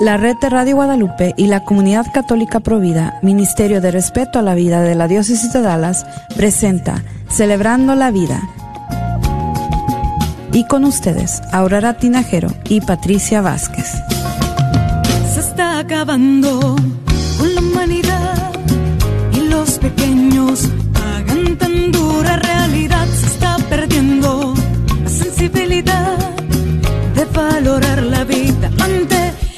La red de Radio Guadalupe y la comunidad católica Provida, Ministerio de Respeto a la Vida de la Diócesis de Dallas, presenta Celebrando la Vida. Y con ustedes, Aurora Tinajero y Patricia Vázquez. Se está acabando con la humanidad y los pequeños pagan tan dura realidad. Se está perdiendo la sensibilidad de valorar la vida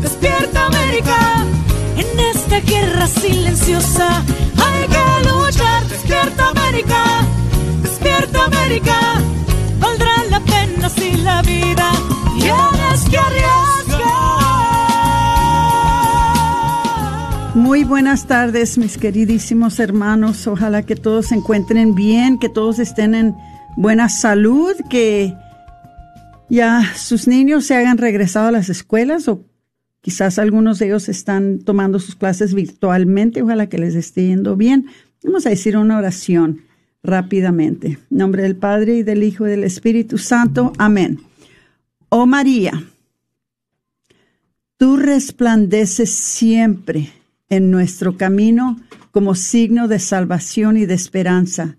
¡Despierta América! En esta guerra silenciosa hay que luchar. ¡Despierta América! ¡Despierta América! Valdrá la pena si la vida tienes que arriesgar. Muy buenas tardes, mis queridísimos hermanos. Ojalá que todos se encuentren bien, que todos estén en buena salud, que ya sus niños se hayan regresado a las escuelas o quizás algunos de ellos están tomando sus clases virtualmente. Ojalá que les esté yendo bien. Vamos a decir una oración rápidamente. En nombre del Padre y del Hijo y del Espíritu Santo. Amén. Oh María, tú resplandeces siempre en nuestro camino como signo de salvación y de esperanza.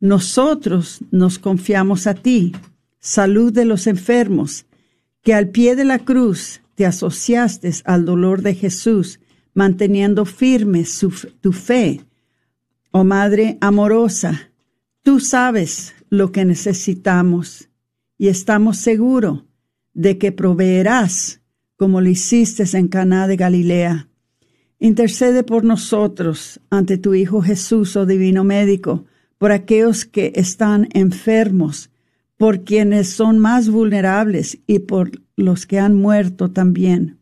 Nosotros nos confiamos a ti, salud de los enfermos, que al pie de la cruz te asociaste al dolor de Jesús, manteniendo firme su, tu fe. Oh Madre amorosa, tú sabes lo que necesitamos y estamos seguros de que proveerás como lo hiciste en Caná de Galilea. Intercede por nosotros ante tu Hijo Jesús, oh Divino Médico, por aquellos que están enfermos, por quienes son más vulnerables y por los que han muerto también.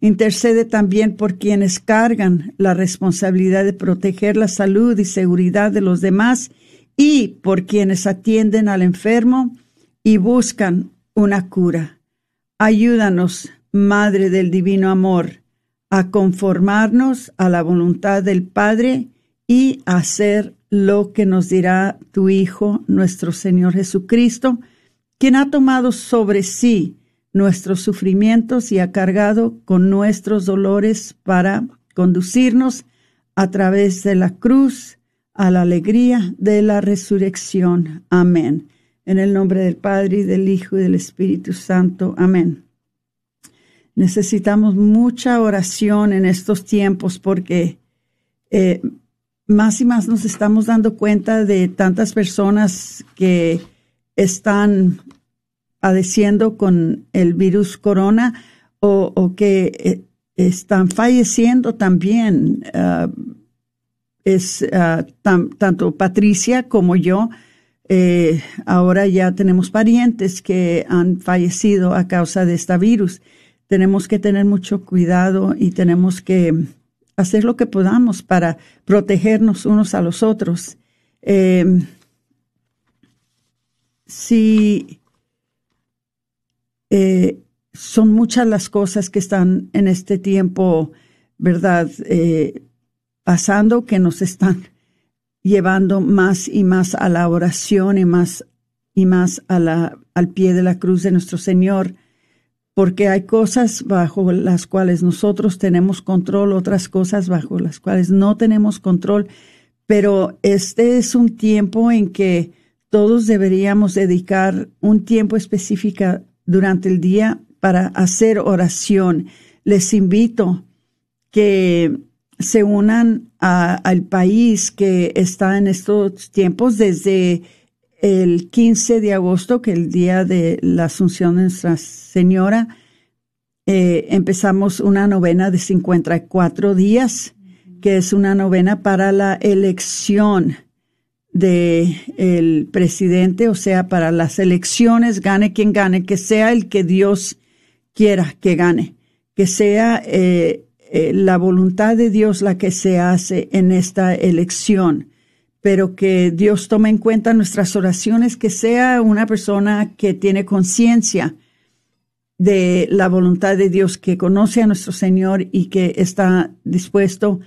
Intercede también por quienes cargan la responsabilidad de proteger la salud y seguridad de los demás y por quienes atienden al enfermo y buscan una cura. Ayúdanos, Madre del Divino Amor, a conformarnos a la voluntad del Padre y a hacer lo que nos dirá tu Hijo, nuestro Señor Jesucristo, quien ha tomado sobre sí nuestros sufrimientos y ha cargado con nuestros dolores para conducirnos a través de la cruz a la alegría de la resurrección. Amén. En el nombre del Padre y del Hijo y del Espíritu Santo. Amén. Necesitamos mucha oración en estos tiempos porque eh, más y más nos estamos dando cuenta de tantas personas que están padeciendo con el virus corona o, que eh, están falleciendo también. Ah, es ah, tanto Patricia como yo. eh, ahora ya tenemos parientes que han fallecido a causa de este virus. Tenemos que tener mucho cuidado y tenemos que hacer lo que podamos para protegernos unos a los otros. Eh, si son muchas las cosas que están en este tiempo, ¿verdad? Eh, pasando que nos están llevando más y más a la oración y más y más a la, al pie de la cruz de nuestro Señor, porque hay cosas bajo las cuales nosotros tenemos control, otras cosas bajo las cuales no tenemos control, pero este es un tiempo en que todos deberíamos dedicar un tiempo específico durante el día para hacer oración. Les invito que se unan al país que está en estos tiempos desde el 15 de agosto, que el día de la Asunción de Nuestra Señora. Eh, empezamos una novena de 54 días, que es una novena para la elección de el presidente, o sea, para las elecciones, gane quien gane, que sea el que Dios quiera que gane, que sea eh, eh, la voluntad de Dios la que se hace en esta elección, pero que Dios tome en cuenta nuestras oraciones, que sea una persona que tiene conciencia de la voluntad de Dios, que conoce a nuestro Señor y que está dispuesto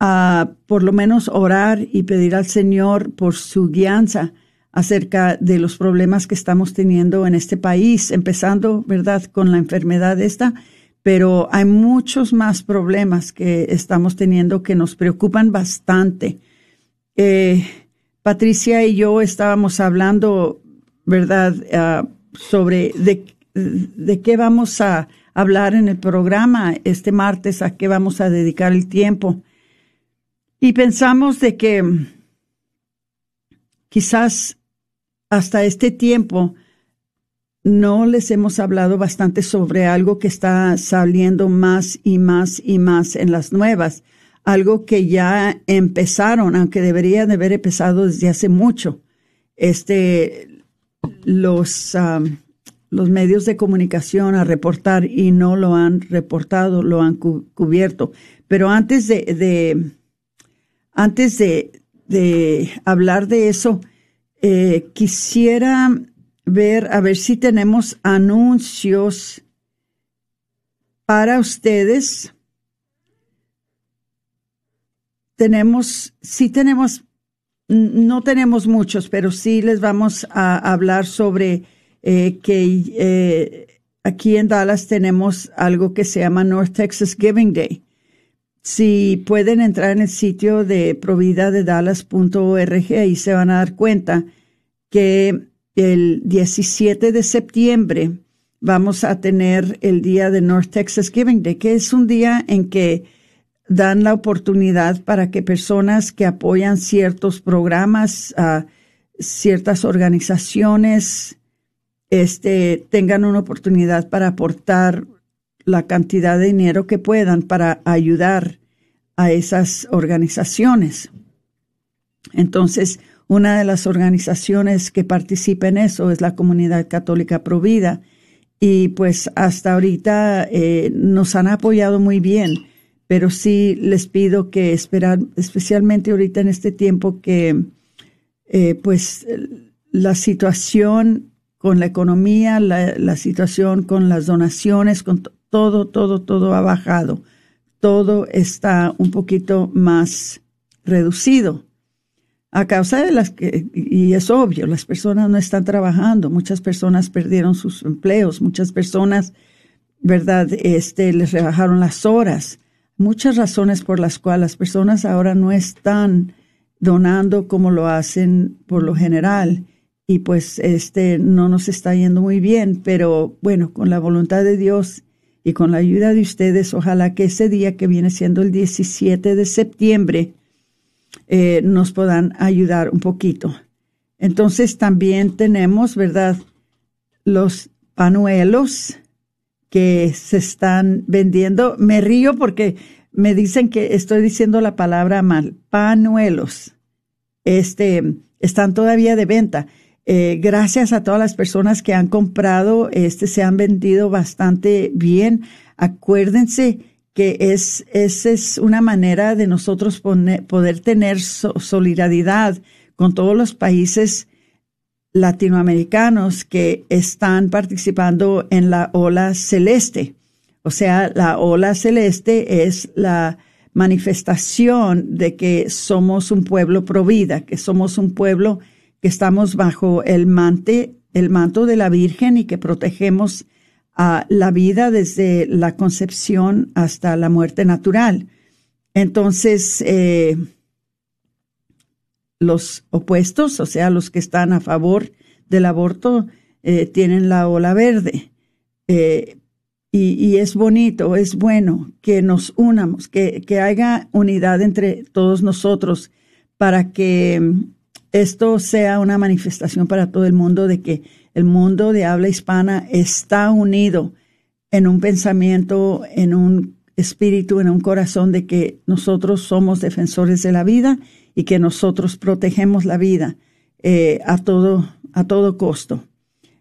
a por lo menos orar y pedir al Señor por su guianza acerca de los problemas que estamos teniendo en este país, empezando, ¿verdad?, con la enfermedad esta pero hay muchos más problemas que estamos teniendo que nos preocupan bastante. Eh, Patricia y yo estábamos hablando, ¿verdad?, ah, sobre de, de qué vamos a hablar en el programa este martes, a qué vamos a dedicar el tiempo. Y pensamos de que quizás hasta este tiempo no les hemos hablado bastante sobre algo que está saliendo más y más y más en las nuevas, algo que ya empezaron, aunque deberían de haber empezado desde hace mucho. Este, los, los medios de comunicación a reportar y no lo han reportado, lo han cubierto. Pero antes de, antes de, de, hablar de eso, eh, quisiera ver, a ver si tenemos anuncios para ustedes. Tenemos, sí tenemos, no tenemos muchos, pero sí les vamos a hablar sobre eh, que eh, aquí en Dallas tenemos algo que se llama North Texas Giving Day. Si pueden entrar en el sitio de providadedallas.org, ahí se van a dar cuenta que el 17 de septiembre vamos a tener el día de North Texas Giving Day, que es un día en que dan la oportunidad para que personas que apoyan ciertos programas, a ciertas organizaciones, este, tengan una oportunidad para aportar la cantidad de dinero que puedan para ayudar a esas organizaciones. Entonces, una de las organizaciones que participa en eso es la Comunidad Católica Provida y pues hasta ahorita eh, nos han apoyado muy bien, pero sí les pido que esperar, especialmente ahorita en este tiempo que eh, pues la situación con la economía, la, la situación con las donaciones, con todo, todo, todo ha bajado. Todo está un poquito más reducido a causa de las que, y es obvio, las personas no están trabajando, muchas personas perdieron sus empleos, muchas personas, ¿verdad? Este, les rebajaron las horas, muchas razones por las cuales las personas ahora no están donando como lo hacen por lo general y pues este no nos está yendo muy bien, pero bueno, con la voluntad de Dios y con la ayuda de ustedes, ojalá que ese día que viene siendo el 17 de septiembre, eh, nos puedan ayudar un poquito. Entonces también tenemos, ¿verdad? Los panuelos que se están vendiendo. Me río porque me dicen que estoy diciendo la palabra mal. Panuelos. Este, están todavía de venta. Eh, gracias a todas las personas que han comprado, este se han vendido bastante bien. Acuérdense que es, esa es una manera de nosotros poder tener solidaridad con todos los países latinoamericanos que están participando en la ola celeste. O sea, la ola celeste es la manifestación de que somos un pueblo provida, que somos un pueblo que estamos bajo el, mante, el manto de la Virgen y que protegemos la vida desde la concepción hasta la muerte natural. Entonces, eh, los opuestos, o sea, los que están a favor del aborto, eh, tienen la ola verde. Eh, y, es bonito, es bueno que nos unamos, que, que haya unidad entre todos nosotros para que mm, esto sea una manifestación para todo el mundo de que el mundo de habla hispana está unido en un pensamiento, en un espíritu, en un corazón de que nosotros somos defensores de la vida y que nosotros protegemos la vida eh, a todo a todo costo.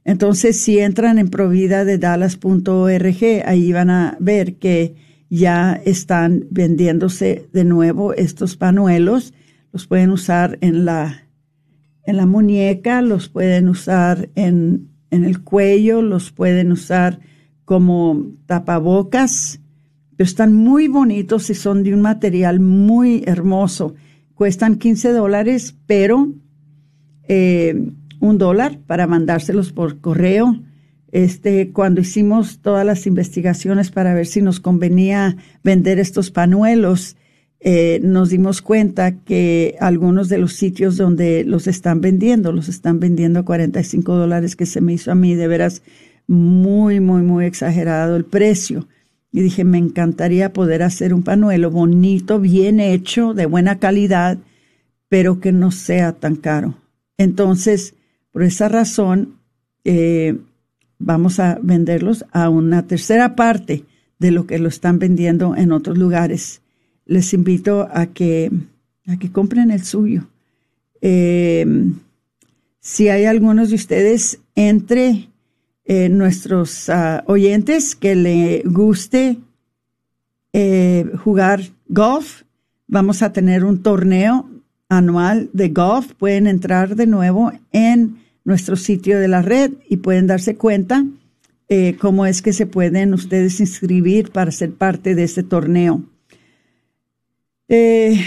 Entonces, si entran en provida de Dallas.org, ahí van a ver que ya están vendiéndose de nuevo estos panuelos. Los pueden usar en la, en la muñeca, los pueden usar en, en el cuello, los pueden usar como tapabocas, pero están muy bonitos y son de un material muy hermoso. Cuestan 15 dólares, pero eh, un dólar para mandárselos por correo. Este, cuando hicimos todas las investigaciones para ver si nos convenía vender estos panuelos, eh, nos dimos cuenta que algunos de los sitios donde los están vendiendo, los están vendiendo a 45 dólares, que se me hizo a mí de veras muy, muy, muy exagerado el precio. Y dije, me encantaría poder hacer un panuelo bonito, bien hecho, de buena calidad, pero que no sea tan caro. Entonces, por esa razón, eh, vamos a venderlos a una tercera parte de lo que lo están vendiendo en otros lugares. Les invito a que, a que compren el suyo. Eh, si hay algunos de ustedes entre eh, nuestros ah, oyentes que le guste jugar golf, vamos a tener un torneo anual de golf. Pueden entrar de nuevo en nuestro sitio de la red y pueden darse cuenta eh, cómo es que se pueden ustedes inscribir para ser parte de este torneo. Eh,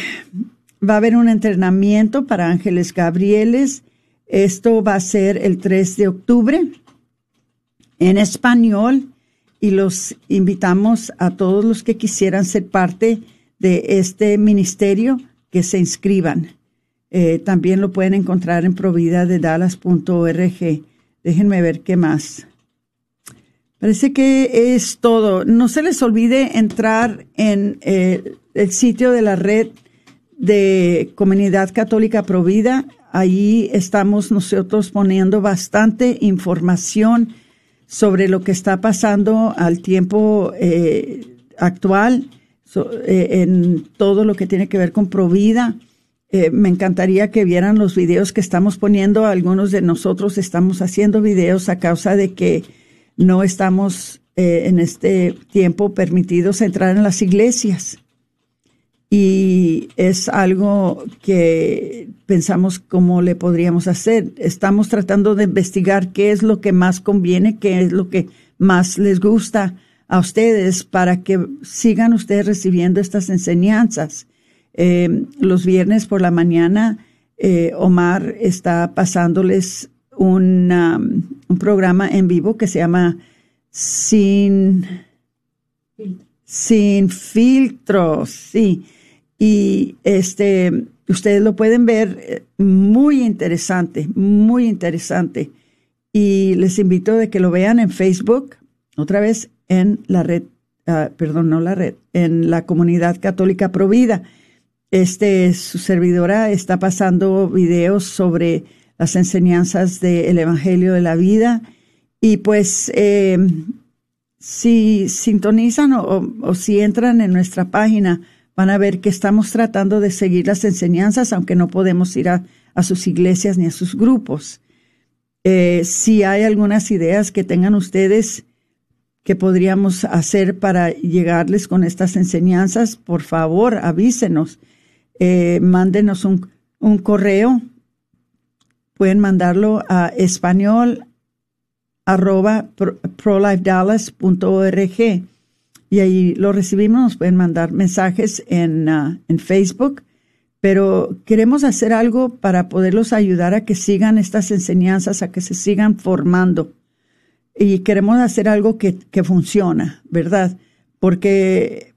va a haber un entrenamiento para Ángeles Gabrieles. Esto va a ser el 3 de octubre en español y los invitamos a todos los que quisieran ser parte de este ministerio que se inscriban. Eh, también lo pueden encontrar en provida de dallas.org. Déjenme ver qué más. Parece que es todo. No se les olvide entrar en eh, el sitio de la red de Comunidad Católica Provida. Ahí estamos nosotros poniendo bastante información sobre lo que está pasando al tiempo eh, actual, en todo lo que tiene que ver con Provida. Eh, me encantaría que vieran los videos que estamos poniendo. Algunos de nosotros estamos haciendo videos a causa de que no estamos eh, en este tiempo permitidos entrar en las iglesias. Y es algo que pensamos cómo le podríamos hacer. Estamos tratando de investigar qué es lo que más conviene, qué es lo que más les gusta a ustedes para que sigan ustedes recibiendo estas enseñanzas eh, los viernes por la mañana, eh, Omar está pasándoles un programa en vivo que se llama Sin, Sin Filtros, sí. Y este, ustedes lo pueden ver eh, muy interesante, muy interesante. Y les invito a que lo vean en Facebook, otra vez en la red, ah, perdón, no la red, en la comunidad católica Provida. Este, su servidora está pasando videos sobre las enseñanzas del Evangelio de la Vida y pues eh, si sintonizan o, si entran en nuestra página van a ver que estamos tratando de seguir las enseñanzas aunque no podemos ir a, sus iglesias ni a sus grupos. Eh, si hay algunas ideas que tengan ustedes que podríamos hacer para llegarles con estas enseñanzas, por favor avísenos eh, mándenos un, un, correo. Pueden mandarlo a español prolifedallas.org y ahí lo recibimos. Nos pueden mandar mensajes en, uh, en Facebook, pero queremos hacer algo para poderlos ayudar a que sigan estas enseñanzas, a que se sigan formando. Y queremos hacer algo que, que funciona, ¿verdad? Porque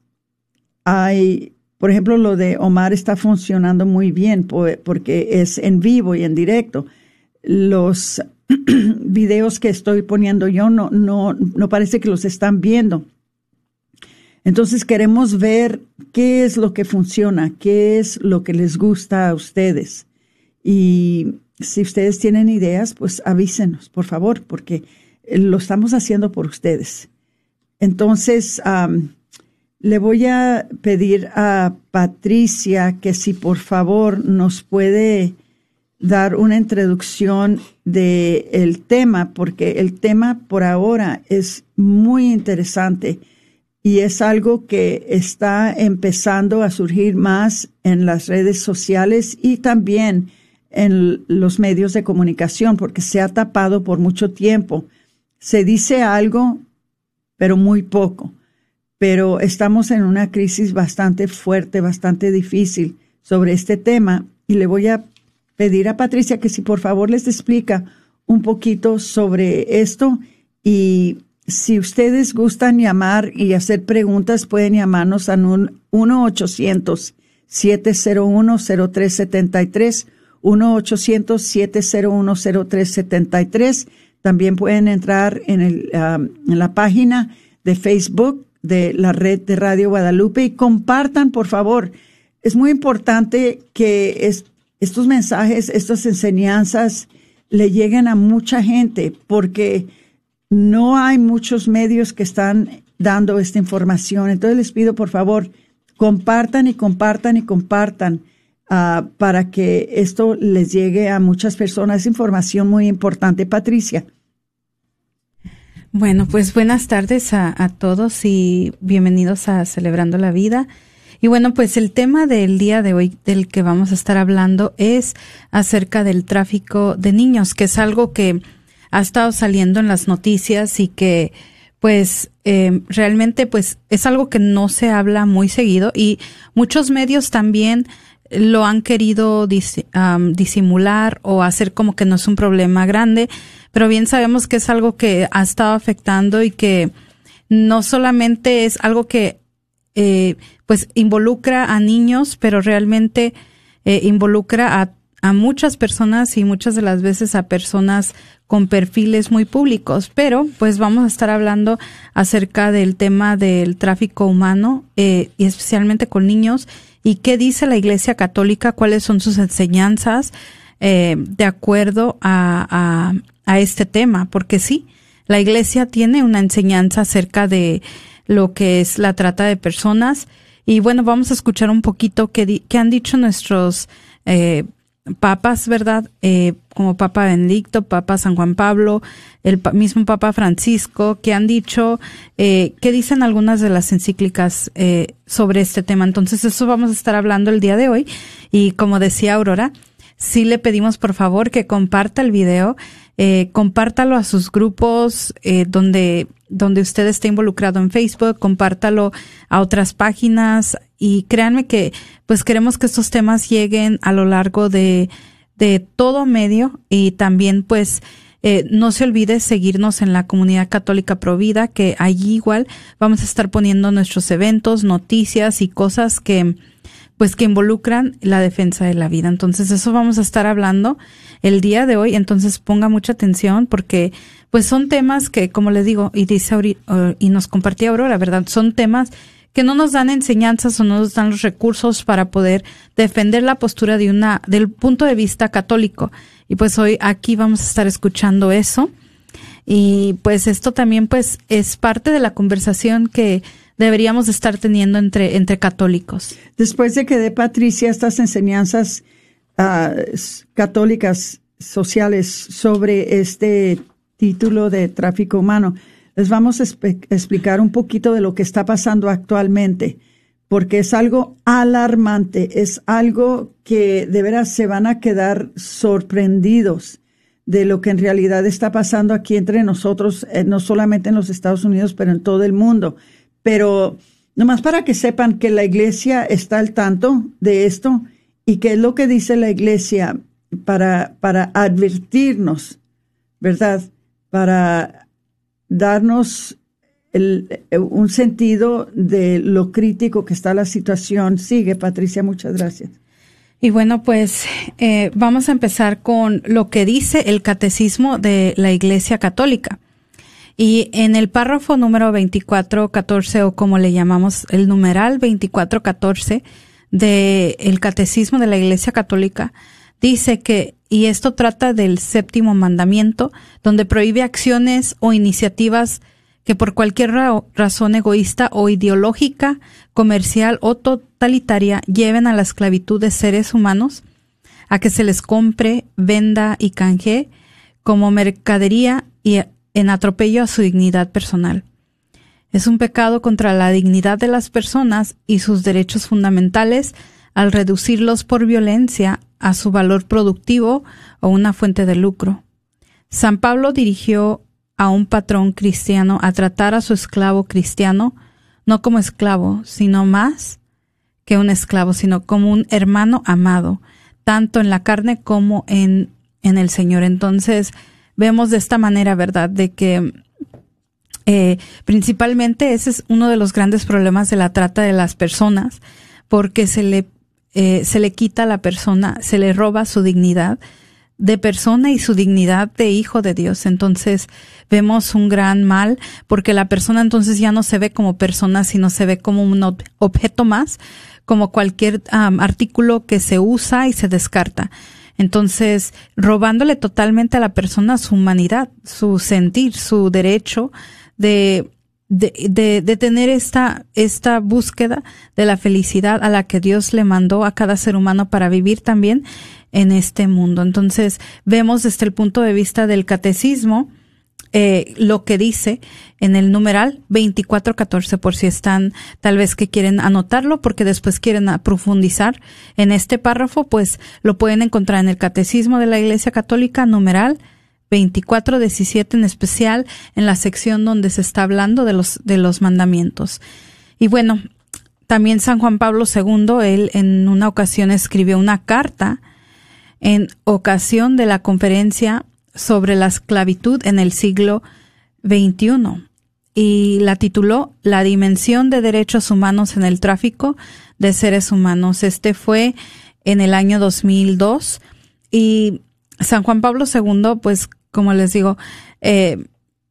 hay por ejemplo, lo de Omar está funcionando muy bien porque es en vivo y en directo. Los videos que estoy poniendo yo no, no, no parece que los están viendo. Entonces queremos ver qué es lo que funciona, qué es lo que les gusta a ustedes. Y si ustedes tienen ideas, pues avísenos, por favor, porque lo estamos haciendo por ustedes. Entonces, le voy a pedir a Patricia que si por favor nos puede dar una introducción del el tema, porque el tema por ahora es muy interesante y es algo que está empezando a surgir más en las redes sociales y también en los medios de comunicación, porque se ha tapado por mucho tiempo. Se dice algo, pero muy poco. Pero estamos en una crisis bastante fuerte, bastante difícil sobre este tema y le voy a pedir a Patricia que si por favor les explica un poquito sobre esto y si ustedes gustan llamar y hacer preguntas, pueden llamarnos a 1-800-701-0373, 1-800-701-0373. También pueden entrar en, el, en la página de Facebook de la red de Radio Guadalupe y compartan, por favor. Es muy importante que estos mensajes, estas enseñanzas le lleguen a mucha gente porque no hay muchos medios que están dando esta información. Entonces les pido, por favor, compartan y compartan y compartan uh, para que esto les llegue a muchas personas. Es información muy importante. Patricia. Bueno, pues buenas tardes a, a todos y bienvenidos a Celebrando la Vida. Y bueno, pues el tema del día de hoy del que vamos a estar hablando es acerca del tráfico de niños, que es algo que ha estado saliendo en las noticias y que pues eh, realmente pues es algo que no se habla muy seguido y muchos medios también lo han querido disimular o hacer como que no es un problema grande, pero bien sabemos que es algo que ha estado afectando y que no solamente es algo que eh, pues involucra a niños, pero realmente eh, involucra a, a muchas personas y muchas de las veces a personas con perfiles muy públicos, pero pues vamos a estar hablando acerca del tema del tráfico humano eh, y especialmente con niños. Y qué dice la Iglesia Católica, cuáles son sus enseñanzas eh, de acuerdo a, a, a este tema, porque sí, la Iglesia tiene una enseñanza acerca de lo que es la trata de personas. Y bueno, vamos a escuchar un poquito qué, qué han dicho nuestros eh, papas, ¿verdad? Eh, como Papa Benedicto, Papa San Juan Pablo, el mismo Papa Francisco, que han dicho, eh, que dicen algunas de las encíclicas eh, sobre este tema. Entonces, eso vamos a estar hablando el día de hoy. Y como decía Aurora, sí le pedimos por favor que comparta el video, eh, compártalo a sus grupos eh, donde donde usted esté involucrado en Facebook, compártalo a otras páginas y créanme que pues queremos que estos temas lleguen a lo largo de, de todo medio y también pues eh, no se olvide seguirnos en la comunidad católica Provida, que allí igual vamos a estar poniendo nuestros eventos, noticias y cosas que pues que involucran la defensa de la vida. Entonces eso vamos a estar hablando el día de hoy. Entonces ponga mucha atención porque pues son temas que, como les digo, y dice y nos compartía Aurora, ¿verdad? Son temas que no nos dan enseñanzas o no nos dan los recursos para poder defender la postura de una, del punto de vista católico. Y pues hoy aquí vamos a estar escuchando eso. Y pues esto también pues es parte de la conversación que deberíamos estar teniendo entre, entre católicos. Después de que dé Patricia estas enseñanzas uh, católicas sociales sobre este título de tráfico humano, les vamos a explicar un poquito de lo que está pasando actualmente, porque es algo alarmante, es algo que de veras se van a quedar sorprendidos de lo que en realidad está pasando aquí entre nosotros, eh, no solamente en los Estados Unidos, pero en todo el mundo. Pero nomás para que sepan que la iglesia está al tanto de esto y qué es lo que dice la iglesia para, para advertirnos, ¿verdad? para darnos el, eh, un sentido de lo crítico que está la situación. Sigue, Patricia, muchas gracias. Y bueno, pues eh, vamos a empezar con lo que dice el catecismo de la Iglesia Católica. Y en el párrafo número 2414 o como le llamamos el numeral 2414 de el catecismo de la Iglesia Católica dice que y esto trata del séptimo mandamiento donde prohíbe acciones o iniciativas que por cualquier razón egoísta o ideológica, comercial o totalitaria lleven a la esclavitud de seres humanos, a que se les compre, venda y canje como mercadería y en atropello a su dignidad personal. Es un pecado contra la dignidad de las personas y sus derechos fundamentales al reducirlos por violencia a su valor productivo o una fuente de lucro. San Pablo dirigió a un patrón cristiano a tratar a su esclavo cristiano no como esclavo, sino más que un esclavo, sino como un hermano amado, tanto en la carne como en, en el Señor. Entonces, vemos de esta manera, ¿verdad?, de que eh, principalmente ese es uno de los grandes problemas de la trata de las personas, porque se le, eh, se le quita a la persona, se le roba su dignidad, de persona y su dignidad de hijo de Dios. Entonces vemos un gran mal porque la persona entonces ya no se ve como persona, sino se ve como un objeto más, como cualquier artículo que se usa y se descarta. Entonces, robándole totalmente a la persona su humanidad, su sentir, su derecho de, de, de, de, tener esta, esta búsqueda de la felicidad a la que Dios le mandó a cada ser humano para vivir también en este mundo. Entonces, vemos desde el punto de vista del catecismo, eh, lo que dice en el numeral 2414 por si están tal vez que quieren anotarlo porque después quieren profundizar en este párrafo, pues lo pueden encontrar en el Catecismo de la Iglesia Católica numeral 2417 en especial en la sección donde se está hablando de los de los mandamientos. Y bueno, también San Juan Pablo II, él en una ocasión escribió una carta en ocasión de la conferencia sobre la esclavitud en el siglo XXI y la tituló La dimensión de derechos humanos en el tráfico de seres humanos. Este fue en el año 2002 y San Juan Pablo II, pues como les digo, eh,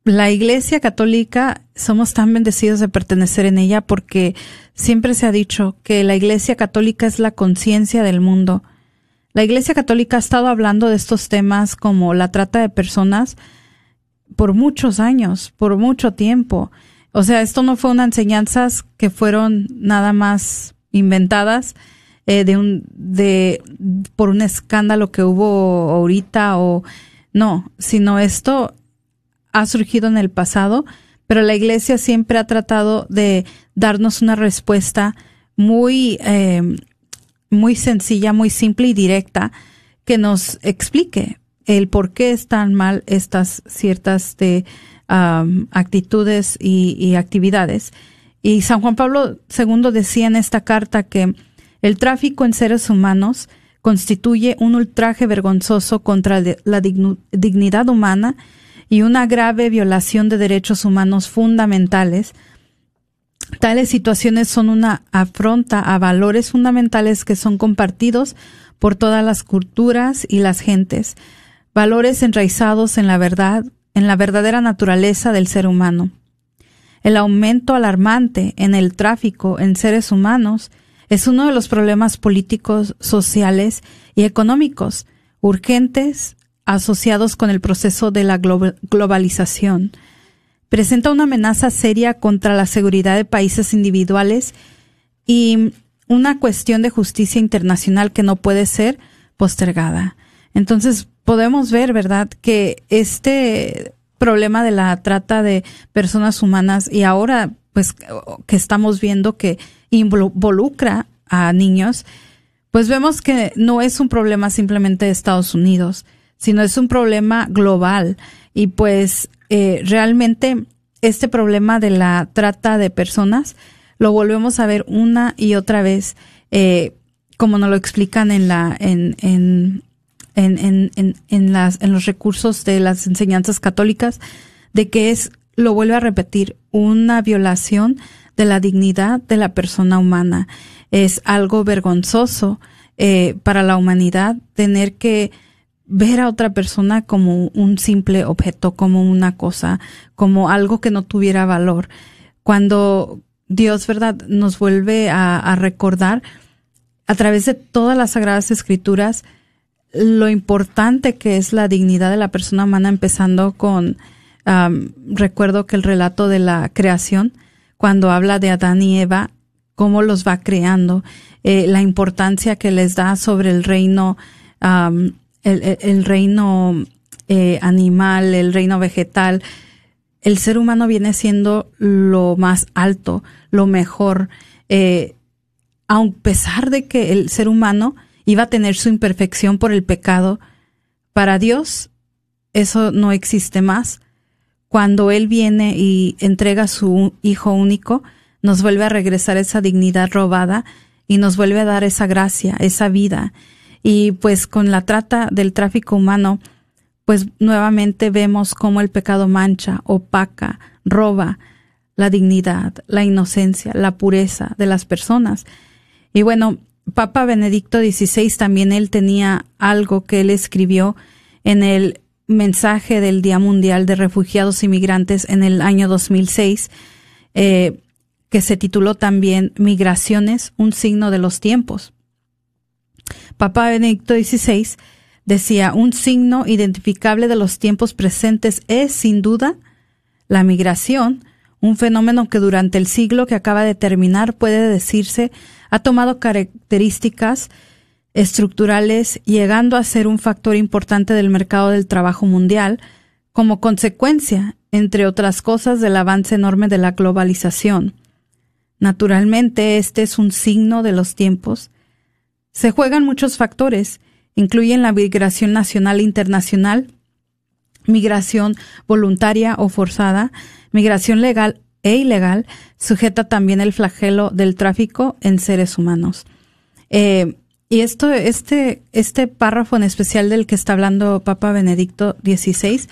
la Iglesia Católica somos tan bendecidos de pertenecer en ella porque siempre se ha dicho que la Iglesia Católica es la conciencia del mundo la Iglesia Católica ha estado hablando de estos temas como la trata de personas por muchos años, por mucho tiempo. O sea, esto no fue una enseñanzas que fueron nada más inventadas eh, de un de por un escándalo que hubo ahorita o no, sino esto ha surgido en el pasado, pero la Iglesia siempre ha tratado de darnos una respuesta muy eh, muy sencilla, muy simple y directa que nos explique el por qué están mal estas ciertas de, actitudes y, actividades. Y San Juan Pablo II decía en esta carta que el tráfico en seres humanos constituye un ultraje vergonzoso contra la dignidad humana y una grave violación de derechos humanos fundamentales Tales situaciones son una afronta a valores fundamentales que son compartidos por todas las culturas y las gentes, valores enraizados en la verdad, en la verdadera naturaleza del ser humano. El aumento alarmante en el tráfico en seres humanos es uno de los problemas políticos, sociales y económicos urgentes asociados con el proceso de la globalización presenta una amenaza seria contra la seguridad de países individuales y una cuestión de justicia internacional que no puede ser postergada. Entonces, podemos ver, ¿verdad?, que este problema de la trata de personas humanas y ahora, pues, que estamos viendo que involucra a niños, pues vemos que no es un problema simplemente de Estados Unidos, sino es un problema global. Y pues eh, realmente este problema de la trata de personas lo volvemos a ver una y otra vez, eh, como nos lo explican en la, en, en, en, en, las, en los recursos de las enseñanzas católicas, de que es lo vuelve a repetir, una violación de la dignidad de la persona humana. Es algo vergonzoso eh, para la humanidad tener que ver a otra persona como un simple objeto, como una cosa, como algo que no tuviera valor. Cuando Dios, ¿verdad?, nos vuelve a, recordar a través de todas las sagradas escrituras lo importante que es la dignidad de la persona humana, empezando con, recuerdo que el relato de la creación, cuando habla de Adán y Eva, cómo los va creando, eh, la importancia que les da sobre el reino, el, reino eh, animal, el reino vegetal. El ser humano viene siendo lo más alto, lo mejor, eh, a pesar de que el ser humano iba a tener su imperfección por el pecado, para Dios eso no existe más. Cuando Él viene y entrega a su Hijo único, nos vuelve a regresar esa dignidad robada y nos vuelve a dar esa gracia, esa vida. Y pues con la trata del tráfico humano, pues nuevamente vemos cómo el pecado mancha, opaca, roba la dignidad, la inocencia, la pureza de las personas. Y bueno, Papa Benedicto XVI también él tenía algo que él escribió en el mensaje del Día Mundial de Refugiados y Migrantes en el año 2006, eh, que se tituló también Migraciones, un signo de los tiempos. Papa Benedicto XVI decía, un signo identificable de los tiempos presentes es, sin duda, la migración, un fenómeno que durante el siglo que acaba de terminar puede decirse ha tomado características estructurales, llegando a ser un factor importante del mercado del trabajo mundial, como consecuencia, entre otras cosas, del avance enorme de la globalización. Naturalmente, este es un signo de los tiempos. Se juegan muchos factores, incluyen la migración nacional e internacional, migración voluntaria o forzada, migración legal e ilegal, sujeta también el flagelo del tráfico en seres humanos. Eh, y esto, este, este párrafo en especial del que está hablando Papa Benedicto XVI,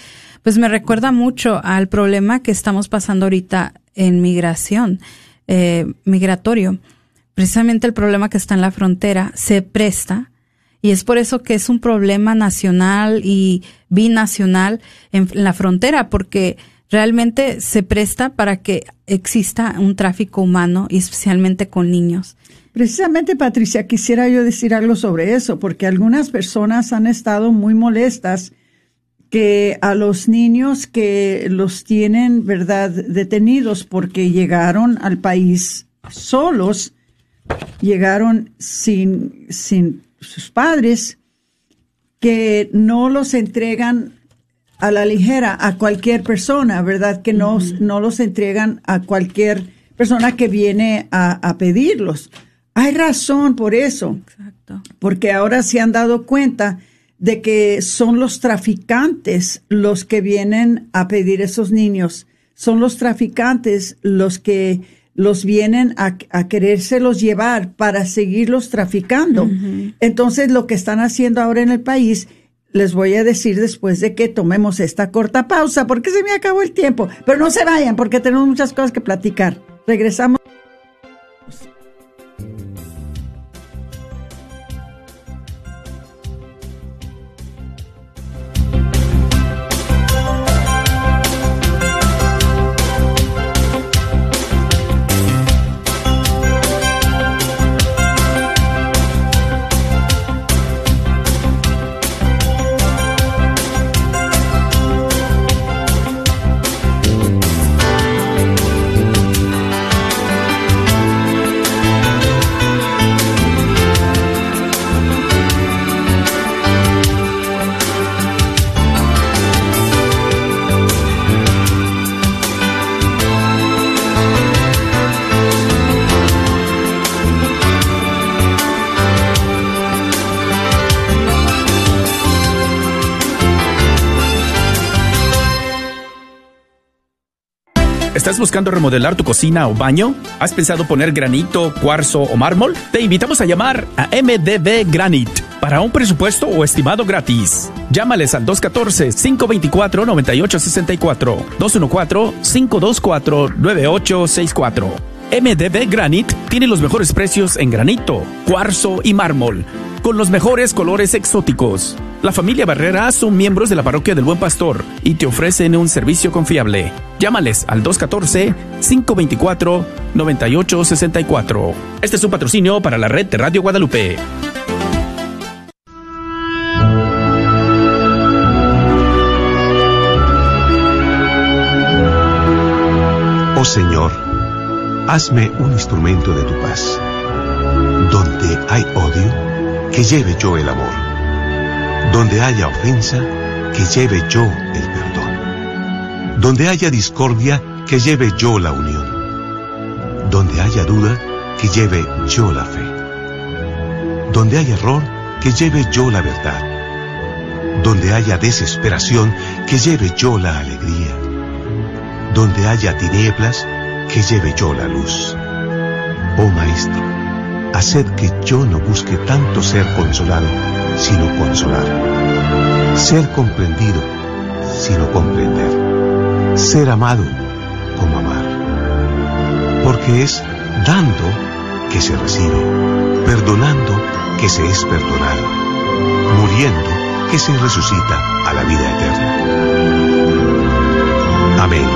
pues me recuerda mucho al problema que estamos pasando ahorita en migración, eh, migratorio. Precisamente el problema que está en la frontera se presta y es por eso que es un problema nacional y binacional en la frontera, porque realmente se presta para que exista un tráfico humano y especialmente con niños. Precisamente, Patricia, quisiera yo decir algo sobre eso, porque algunas personas han estado muy molestas que a los niños que los tienen, ¿verdad?, detenidos porque llegaron al país solos, llegaron sin, sin sus padres, que no los entregan a la ligera a cualquier persona, ¿verdad? Que no, no los entregan a cualquier persona que viene a, a pedirlos. Hay razón por eso. Exacto. Porque ahora se han dado cuenta de que son los traficantes los que vienen a pedir esos niños. Son los traficantes los que los vienen a, a querérselos llevar para seguirlos traficando. Entonces, lo que están haciendo ahora en el país, les voy a decir después de que tomemos esta corta pausa, porque se me acabó el tiempo. Pero no se vayan, porque tenemos muchas cosas que platicar. Regresamos. ¿Estás buscando remodelar tu cocina o baño? ¿Has pensado poner granito, cuarzo o mármol? Te invitamos a llamar a MDB Granite para un presupuesto o estimado gratis. Llámales al 214-524-9864, 214-524-9864. MDB Granite tiene los mejores precios en granito, cuarzo y mármol, con los mejores colores exóticos. La familia Barrera son miembros de la parroquia del Buen Pastor y te ofrecen un servicio confiable. Llámales al 214-524-9864. Este es un patrocinio para la red de Radio Guadalupe. Hazme un instrumento de tu paz. Donde hay odio, que lleve yo el amor. Donde haya ofensa, que lleve yo el perdón. Donde haya discordia, que lleve yo la unión. Donde haya duda, que lleve yo la fe. Donde haya error, que lleve yo la verdad. Donde haya desesperación, que lleve yo la alegría donde haya tinieblas, que lleve yo la luz. Oh Maestro, haced que yo no busque tanto ser consolado, sino consolar. Ser comprendido, sino comprender. Ser amado, como amar. Porque es dando que se recibe, perdonando que se es perdonado, muriendo que se resucita a la vida eterna. Amén.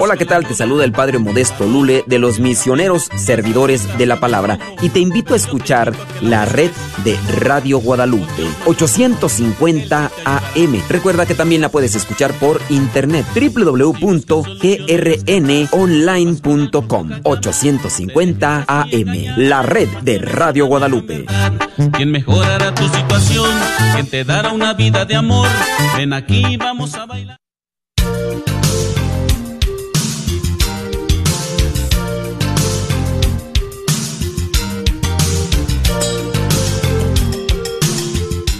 Hola, ¿qué tal? Te saluda el Padre Modesto Lule de los misioneros servidores de la palabra y te invito a escuchar la red de Radio Guadalupe 850 AM. Recuerda que también la puedes escuchar por internet www.grnonline.com 850 AM. La red de Radio Guadalupe. Quien mejorará tu situación, quien te dará una vida de amor. Ven aquí, vamos a bailar.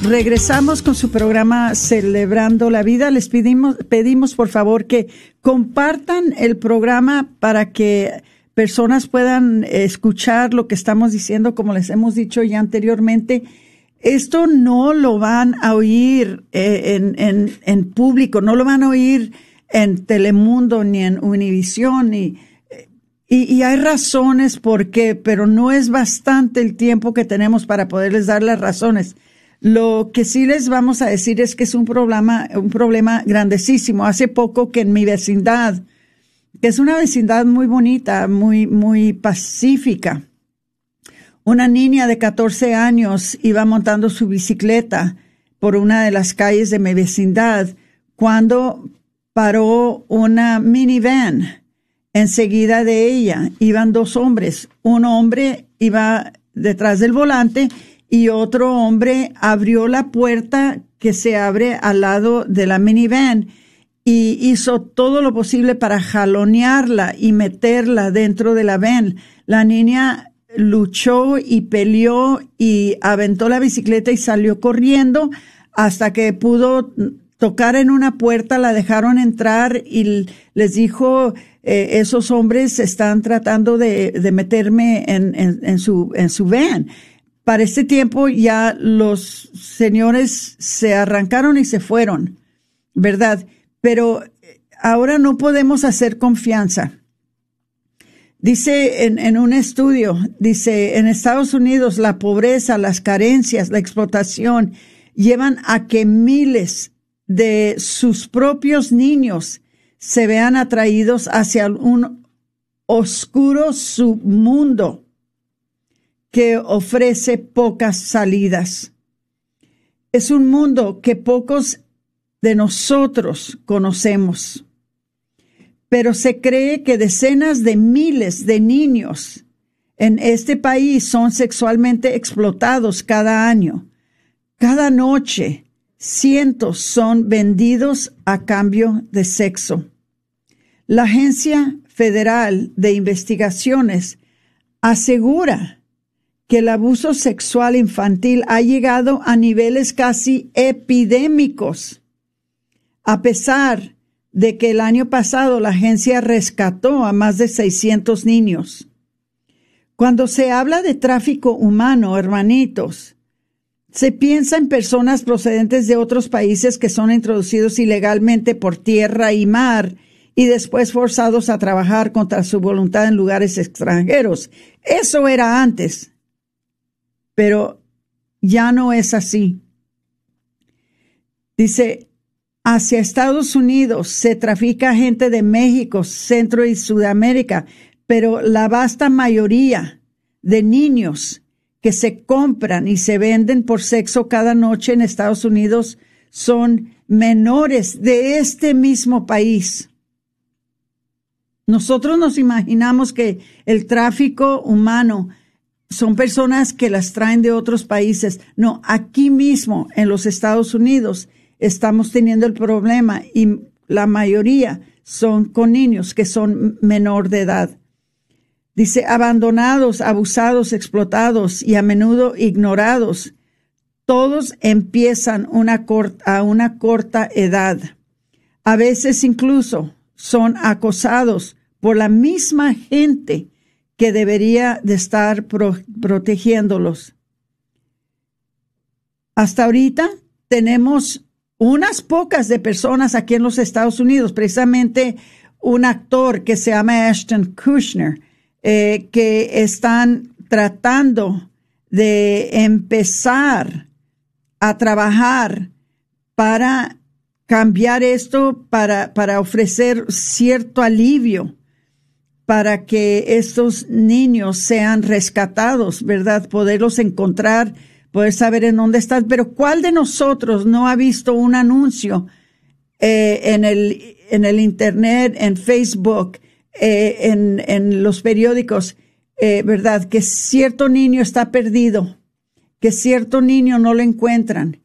Regresamos con su programa Celebrando la Vida. Les pedimos, pedimos por favor que compartan el programa para que personas puedan escuchar lo que estamos diciendo, como les hemos dicho ya anteriormente. Esto no lo van a oír eh, en, en, público, no lo van a oír en Telemundo ni en Univisión. Ni, y, y hay razones por qué, pero no es bastante el tiempo que tenemos para poderles dar las razones. Lo que sí les vamos a decir es que es un problema, un problema grandísimo. Hace poco que en mi vecindad, que es una vecindad muy bonita, muy, muy pacífica, una niña de 14 años iba montando su bicicleta por una de las calles de mi vecindad cuando paró una minivan. Enseguida de ella iban dos hombres. Un hombre iba detrás del volante y otro hombre abrió la puerta que se abre al lado de la minivan y hizo todo lo posible para jalonearla y meterla dentro de la van. La niña luchó y peleó y aventó la bicicleta y salió corriendo hasta que pudo tocar en una puerta, la dejaron entrar y les dijo, eh, esos hombres están tratando de, de meterme en, en, su, en su van para este tiempo ya los señores se arrancaron y se fueron, ¿verdad? Pero eh, ahora no podemos hacer confianza. Dice en, en, un estudio, dice, en Estados Unidos la pobreza, las carencias, la explotación llevan a que miles de sus propios niños se vean atraídos hacia un oscuro submundo que ofrece pocas salidas. Es un mundo que pocos de nosotros conocemos, pero se cree que decenas de miles de niños en este país son sexualmente explotados cada año. Cada noche, cientos son vendidos a cambio de sexo. La Agencia Federal de Investigaciones asegura que el abuso sexual infantil ha llegado a niveles casi epidémicos. a pesar de que el año pasado la agencia rescató a más de 600 niños. Cuando se habla de tráfico humano, hermanitos, se piensa en personas procedentes de otros países que son introducidos ilegalmente por tierra y mar y después forzados a trabajar contra su voluntad en lugares extranjeros. Eso era antes, pero ya no es así. Dice, hacia Estados Unidos se trafica gente de México, Centro y Sudamérica, pero la vasta mayoría de niños que se compran y se venden por sexo cada noche en Estados Unidos son menores de este mismo país. Nosotros nos imaginamos que el tráfico humano son personas que las traen de otros países. No, aquí mismo en los Estados Unidos estamos teniendo el problema y la mayoría son con niños que son menor de edad. Dice, abandonados, abusados, explotados y a menudo ignorados. Todos empiezan una a una corta edad. A veces incluso son acosados por la misma gente que debería de estar protegiéndolos. Hasta ahorita tenemos unas pocas de personas aquí en los Estados Unidos, precisamente un actor que se llama Ashton Kushner, eh, que están tratando de empezar a trabajar para cambiar esto, para, para ofrecer cierto alivio para que estos niños sean rescatados, ¿verdad? Poderlos encontrar, poder saber en dónde están. Pero ¿cuál de nosotros no ha visto un anuncio eh, en, el, en el Internet, en Facebook, eh, en, en, los periódicos, eh, ¿verdad? Que cierto niño está perdido, que cierto niño no lo encuentran,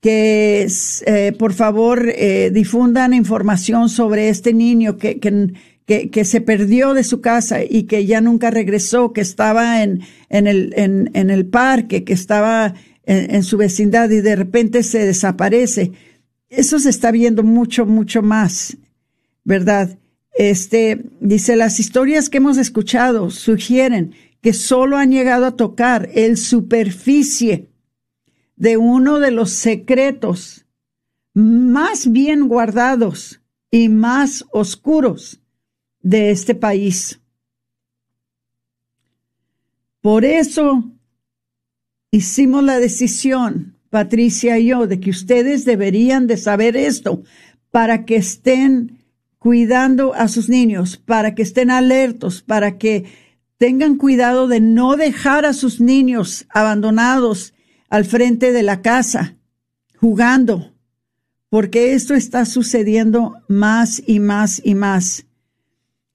que eh, por favor difundan información sobre este niño que, que, que, se perdió de su casa y que ya nunca regresó, que estaba en el parque, que estaba en, en su vecindad y de repente se desaparece. Eso se está viendo mucho, mucho más, ¿verdad? Este, dice, las historias que hemos escuchado sugieren que solo han llegado a tocar el superficie de uno de los secretos más bien guardados y más oscuros de este país. Por eso hicimos la decisión, Patricia y yo, de que ustedes deberían de saber esto para que estén cuidando a sus niños, para que estén alertos, para que tengan cuidado de no dejar a sus niños abandonados al frente de la casa, jugando, porque esto está sucediendo más y más y más.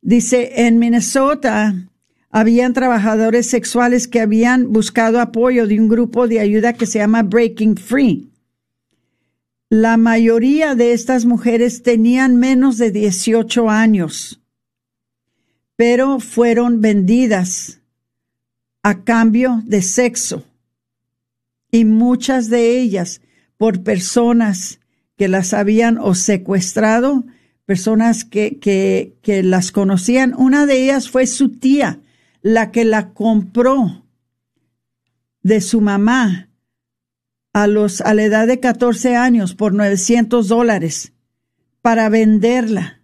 Dice, en Minnesota habían trabajadores sexuales que habían buscado apoyo de un grupo de ayuda que se llama Breaking Free. La mayoría de estas mujeres tenían menos de 18 años, pero fueron vendidas a cambio de sexo y muchas de ellas por personas que las habían o secuestrado, personas que, que, que las conocían. Una de ellas fue su tía, la que la compró de su mamá a, los, a la edad de 14 años por 900 dólares para venderla,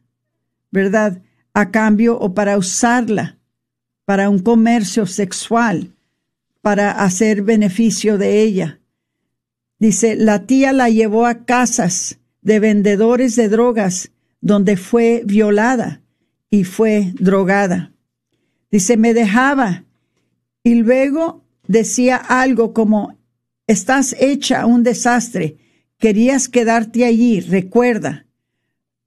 ¿verdad? A cambio o para usarla para un comercio sexual, para hacer beneficio de ella. Dice, la tía la llevó a casas de vendedores de drogas donde fue violada y fue drogada. Dice, me dejaba y luego decía algo como, Estás hecha un desastre. Querías quedarte allí, recuerda.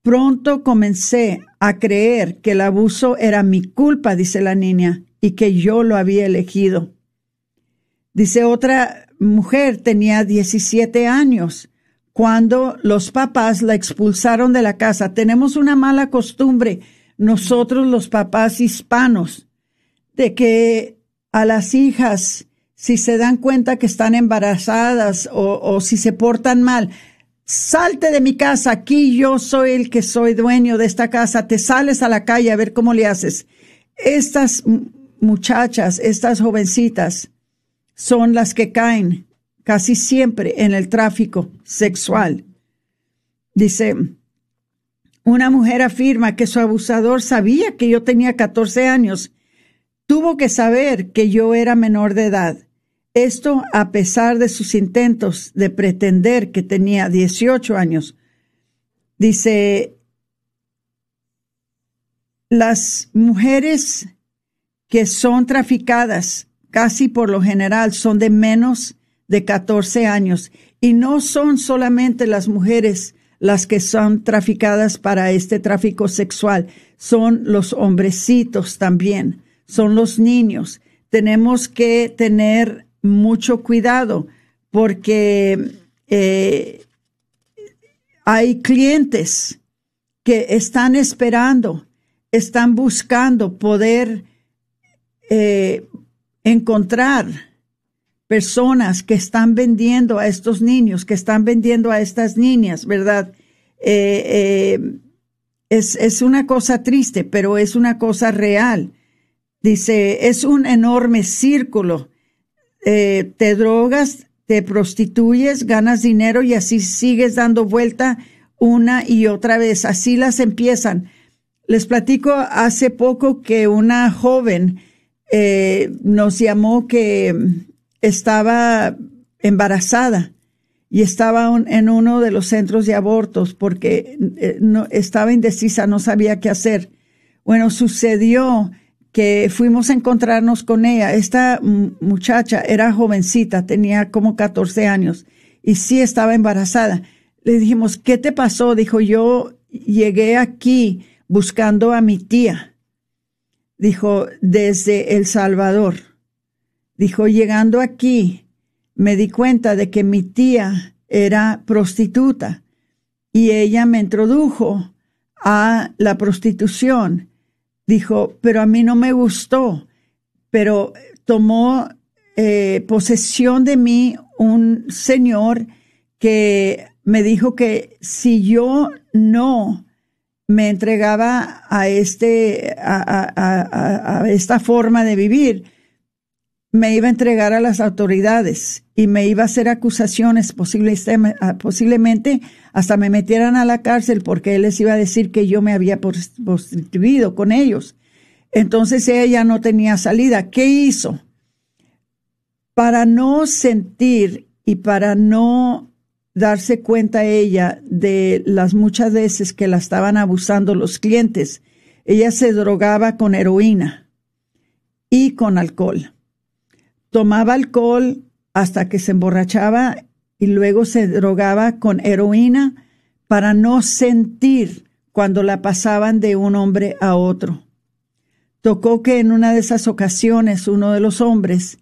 Pronto comencé a creer que el abuso era mi culpa, dice la niña, y que yo lo había elegido. Dice otra mujer, tenía 17 años, cuando los papás la expulsaron de la casa. Tenemos una mala costumbre, nosotros los papás hispanos, de que a las hijas si se dan cuenta que están embarazadas o, si se portan mal, salte de mi casa, aquí yo soy el que soy dueño de esta casa, te sales a la calle a ver cómo le haces. Estas muchachas, estas jovencitas, son las que caen casi siempre en el tráfico sexual. Dice, una mujer afirma que su abusador sabía que yo tenía 14 años. Tuvo que saber que yo era menor de edad. Esto a pesar de sus intentos de pretender que tenía 18 años. Dice, las mujeres que son traficadas casi por lo general son de menos de 14 años y no son solamente las mujeres las que son traficadas para este tráfico sexual, son los hombrecitos también, son los niños. Tenemos que tener mucho cuidado porque eh, hay clientes que están esperando, están buscando poder eh, encontrar personas que están vendiendo a estos niños, que están vendiendo a estas niñas, ¿verdad? Eh, eh, es, es, una cosa triste, pero es una cosa real. Dice, es un enorme círculo. Eh, te drogas, te prostituyes, ganas dinero y así sigues dando vuelta una y otra vez. Así las empiezan. Les platico hace poco que una joven nos llamó que estaba embarazada y estaba en uno de los centros de abortos porque eh, estaba indecisa, no sabía qué hacer. Bueno, sucedió que fuimos a encontrarnos con ella. Esta muchacha era jovencita, tenía como 14 años y sí estaba embarazada. Le dijimos, ¿qué te pasó? Dijo, yo llegué aquí buscando a mi tía dijo, desde El Salvador. Dijo, llegando aquí, me di cuenta de que mi tía era prostituta y ella me introdujo a la prostitución. Dijo, pero a mí no me gustó, pero tomó eh, posesión de mí un señor que me dijo que si yo no me entregaba a, este, a, esta forma de vivir, me iba a entregar a las autoridades y me iba a hacer acusaciones, posiblemente hasta me metieran a la cárcel porque él les iba a decir que yo me había prostituido con ellos. Entonces ella no tenía salida. ¿Qué hizo? Para no sentir y para no darse cuenta ella de las muchas veces que la estaban abusando los clientes. Ella se drogaba con heroína y con alcohol. Tomaba alcohol hasta que se emborrachaba y luego se drogaba con heroína para no sentir cuando la pasaban de un hombre a otro. Tocó que en una de esas ocasiones uno de los hombres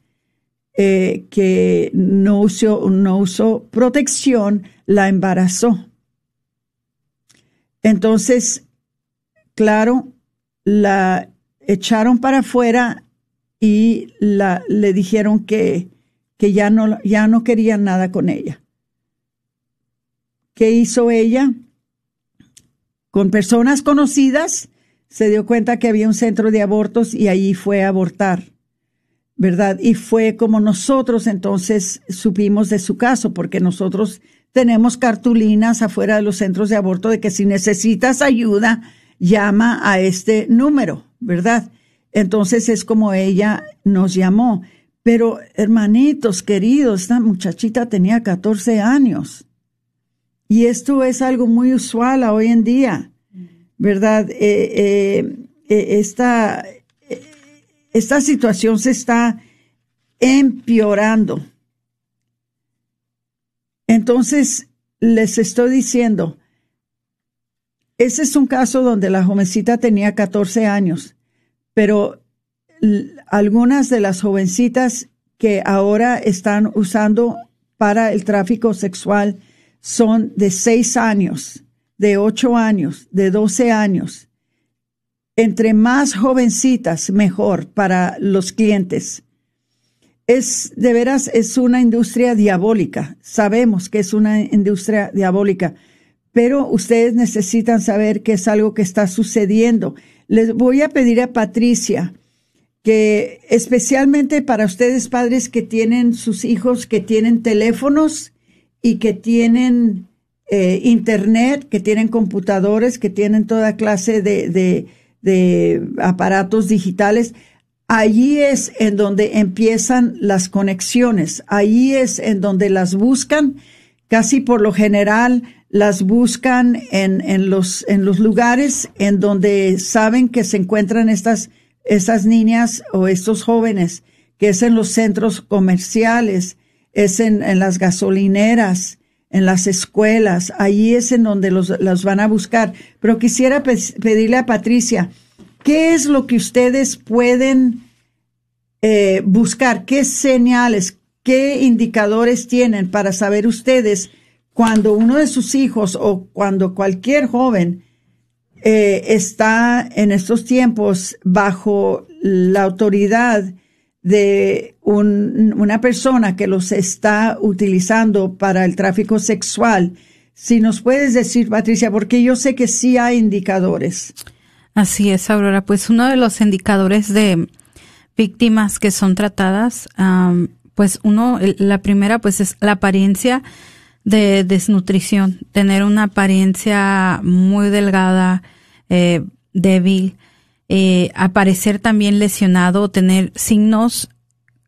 eh, que no usó, no usó protección, la embarazó. Entonces, claro, la echaron para afuera y la, le dijeron que, que ya, no, ya no querían nada con ella. ¿Qué hizo ella? Con personas conocidas se dio cuenta que había un centro de abortos y allí fue a abortar. ¿verdad? Y fue como nosotros entonces supimos de su caso, porque nosotros tenemos cartulinas afuera de los centros de aborto de que si necesitas ayuda, llama a este número, ¿verdad? Entonces es como ella nos llamó. Pero hermanitos queridos, esta muchachita tenía 14 años. Y esto es algo muy usual hoy en día, ¿verdad? Eh, eh, eh, esta, esta situación se está empeorando. Entonces, les estoy diciendo, ese es un caso donde la jovencita tenía 14 años, pero algunas de las jovencitas que ahora están usando para el tráfico sexual son de 6 años, de 8 años, de 12 años entre más jovencitas, mejor para los clientes. es de veras es una industria diabólica. Sabemos que es una industria diabólica, pero ustedes necesitan saber que es algo que está sucediendo. Les voy a pedir a Patricia que especialmente para ustedes padres que tienen sus hijos que tienen teléfonos y que tienen eh, internet, que tienen computadores, que tienen toda clase de, de aparatos digitales, allí es en donde empiezan las conexiones, allí es en donde las buscan, casi por lo general las buscan en, en, los, en los lugares en donde saben que se encuentran estas, estas niñas o estos jóvenes, que es en los centros comerciales, es en, en las gasolineras, en las escuelas, ahí es en donde los, los van a buscar. Pero quisiera pedirle a Patricia, ¿qué es lo que ustedes pueden eh, buscar? ¿Qué señales, qué indicadores tienen para saber ustedes cuando uno de sus hijos o cuando cualquier joven eh, está en estos tiempos bajo la autoridad de una persona que los está utilizando para el tráfico sexual. Si nos puedes decir, Patricia, porque yo sé que sí hay indicadores. Así es, Aurora. Pues uno de los indicadores de víctimas que son tratadas, pues uno, la primera, pues es la apariencia de desnutrición, tener una apariencia muy delgada, eh, débil, eh, aparecer también lesionado, tener signos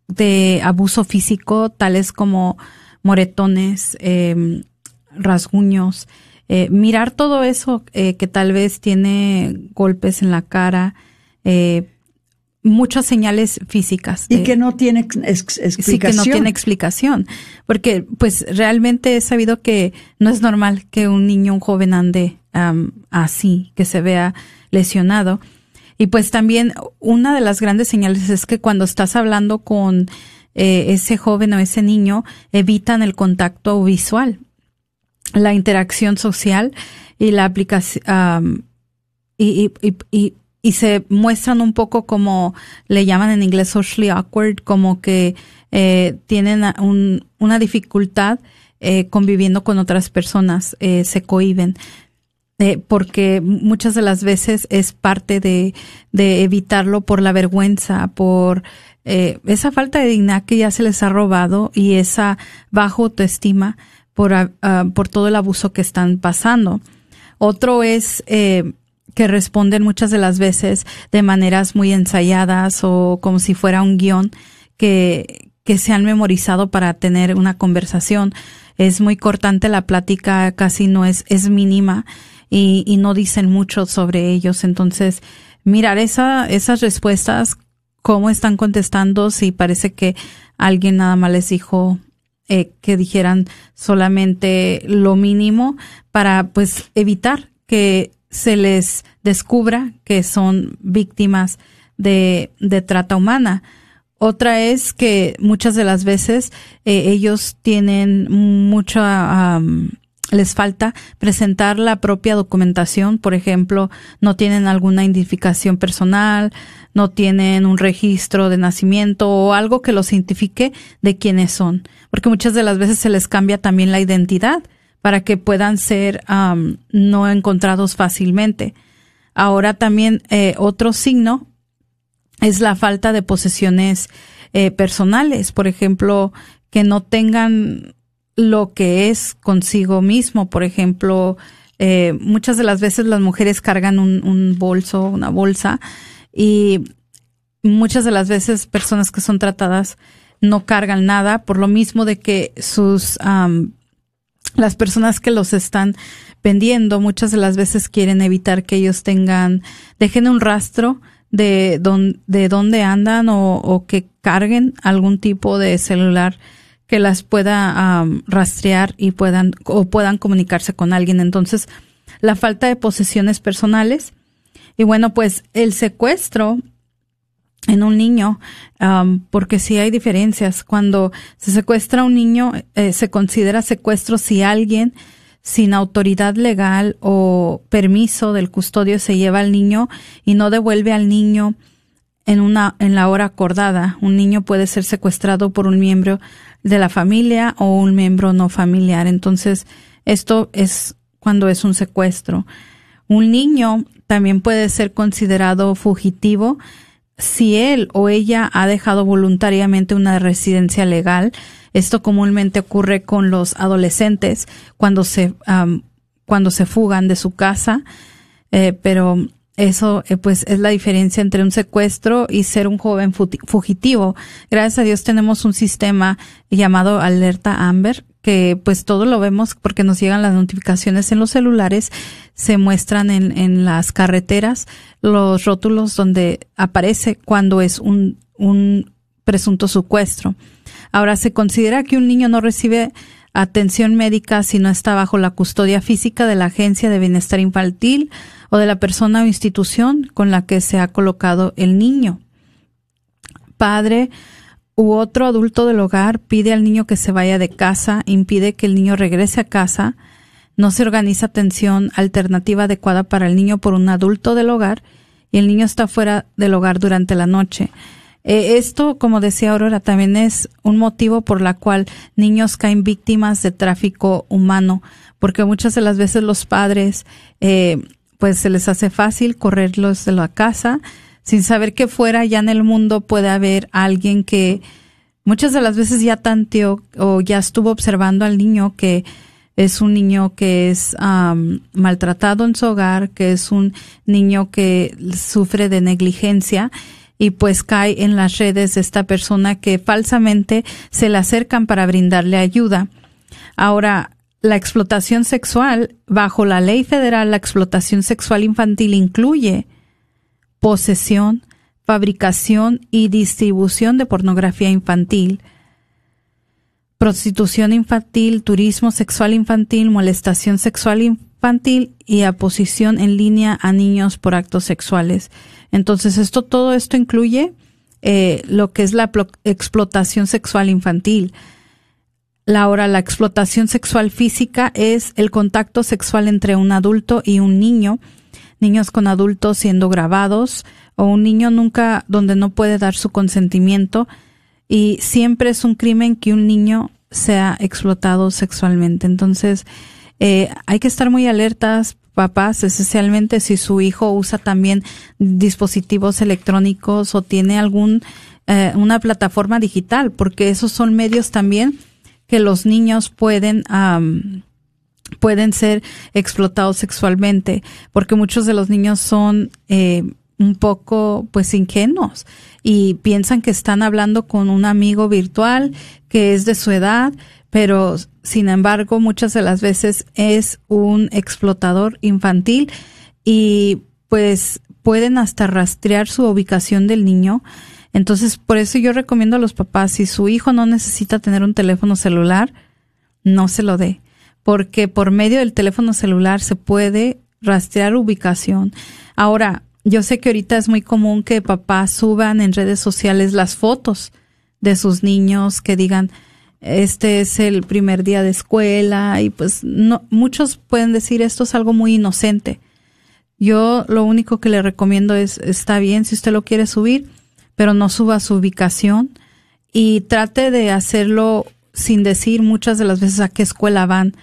de abuso físico, tales como moretones, eh, rasguños, eh, mirar todo eso eh, que tal vez tiene golpes en la cara, eh, muchas señales físicas. Y que no tiene explicación. Sí, que no tiene explicación. Porque, pues, realmente he sabido que no es normal que un niño, un joven ande así, que se vea lesionado. Y pues también una de las grandes señales es que cuando estás hablando con eh, ese joven o ese niño, evitan el contacto visual, la interacción social y la aplicación, y, y, y, y, se muestran un poco como le llaman en inglés socially awkward, como que eh, tienen un, una dificultad eh, conviviendo con otras personas, eh, se cohiben. Eh, porque muchas de las veces es parte de, evitarlo por la vergüenza, por eh, esa falta de dignidad que ya se les ha robado y esa bajo autoestima por, uh, por todo el abuso que están pasando. Otro es que responden muchas de las veces de maneras muy ensayadas o como si fuera un guion que, que se han memorizado para tener una conversación. Es muy cortante la plática, casi no es, es mínima y, y no dicen mucho sobre ellos. Entonces, mirar esa, esas respuestas, cómo están contestando, si parece que alguien nada más les dijo eh, que dijeran solamente lo mínimo para pues evitar que se les descubra que son víctimas de, de trata humana. Otra es que muchas de las veces eh, ellos tienen mucha les falta presentar la propia documentación, por ejemplo, no tienen alguna identificación personal, no tienen un registro de nacimiento o algo que los identifique de quiénes son, porque muchas de las veces se les cambia también la identidad para que puedan ser no encontrados fácilmente. Ahora también eh, otro signo es la falta de posesiones eh, personales, por ejemplo, que no tengan lo que es consigo mismo. Por ejemplo, eh, muchas de las veces las mujeres cargan un, bolso, una bolsa, y muchas de las veces personas que son tratadas no cargan nada, por lo mismo de que sus las personas que los están vendiendo muchas de las veces quieren evitar que ellos tengan, dejen un rastro de, don, de dónde andan o, que carguen algún tipo de celular que las pueda rastrear y puedan o puedan comunicarse con alguien. Entonces, la falta de posesiones personales y bueno, pues el secuestro en un niño, um, porque sí hay diferencias. Cuando se secuestra a un niño, eh, se considera secuestro si alguien sin autoridad legal o permiso del custodio se lleva al niño y no devuelve al niño en una en la hora acordada. Un niño puede ser secuestrado por un miembro de la familia o un miembro no familiar. Entonces, esto es cuando es un secuestro. Un niño también puede ser considerado fugitivo si él o ella ha dejado voluntariamente una residencia legal. Esto comúnmente ocurre con los adolescentes cuando se cuando se fugan de su casa, eh, pero eso eh, pues es la diferencia entre un secuestro y ser un joven fugitivo. Gracias a Dios tenemos un sistema llamado Alerta Amber que pues todo lo vemos porque nos llegan las notificaciones en los celulares, se muestran en, en las carreteras los rótulos donde aparece cuando es un, un presunto secuestro. Ahora se considera que un niño no recibe atención médica si no está bajo la custodia física de la Agencia de Bienestar Infantil o de la persona o institución con la que se ha colocado el niño. Padre u otro adulto del hogar pide al niño que se vaya de casa, impide que el niño regrese a casa, no se organiza atención alternativa adecuada para el niño por un adulto del hogar y el niño está fuera del hogar durante la noche. Eh, esto, como decía Aurora, también es un motivo por la cual niños caen víctimas de tráfico humano, porque muchas de las veces los padres eh, pues se les hace fácil correrlos de la casa sin saber que fuera ya en el mundo puede haber alguien que muchas de las veces ya tanteó o ya estuvo observando al niño que es un niño que es maltratado en su hogar, que es un niño que sufre de negligencia y pues cae en las redes de esta persona que falsamente se le acercan para brindarle ayuda. Ahora, la explotación sexual, bajo la ley federal, la explotación sexual infantil incluye posesión, fabricación y distribución de pornografía infantil, prostitución infantil, turismo sexual infantil, molestación sexual infantil y aposición en línea a niños por actos sexuales. Entonces, esto, todo esto incluye eh, lo que es la explotación sexual infantil. Laura, la explotación sexual física es el contacto sexual entre un adulto y un niño, niños con adultos siendo grabados o un niño nunca donde no puede dar su consentimiento y siempre es un crimen que un niño sea explotado sexualmente. Entonces, eh, hay que estar muy alertas, papás, especialmente si su hijo usa también dispositivos electrónicos o tiene algún eh, una plataforma digital, porque esos son medios también que los niños pueden pueden ser explotados sexualmente porque muchos de los niños son eh, un poco pues ingenuos y piensan que están hablando con un amigo virtual que es de su edad pero sin embargo muchas de las veces es un explotador infantil y pues pueden hasta rastrear su ubicación del niño. Entonces, por eso yo recomiendo a los papás, si su hijo no necesita tener un teléfono celular, no se lo dé, porque por medio del teléfono celular se puede rastrear ubicación. Ahora, yo sé que ahorita es muy común que papás suban en redes sociales las fotos de sus niños que digan, este es el primer día de escuela y pues no, muchos pueden decir esto es algo muy inocente. Yo lo único que le recomiendo es, está bien si usted lo quiere subir, pero no suba su ubicación y trate de hacerlo sin decir muchas de las veces a qué escuela van,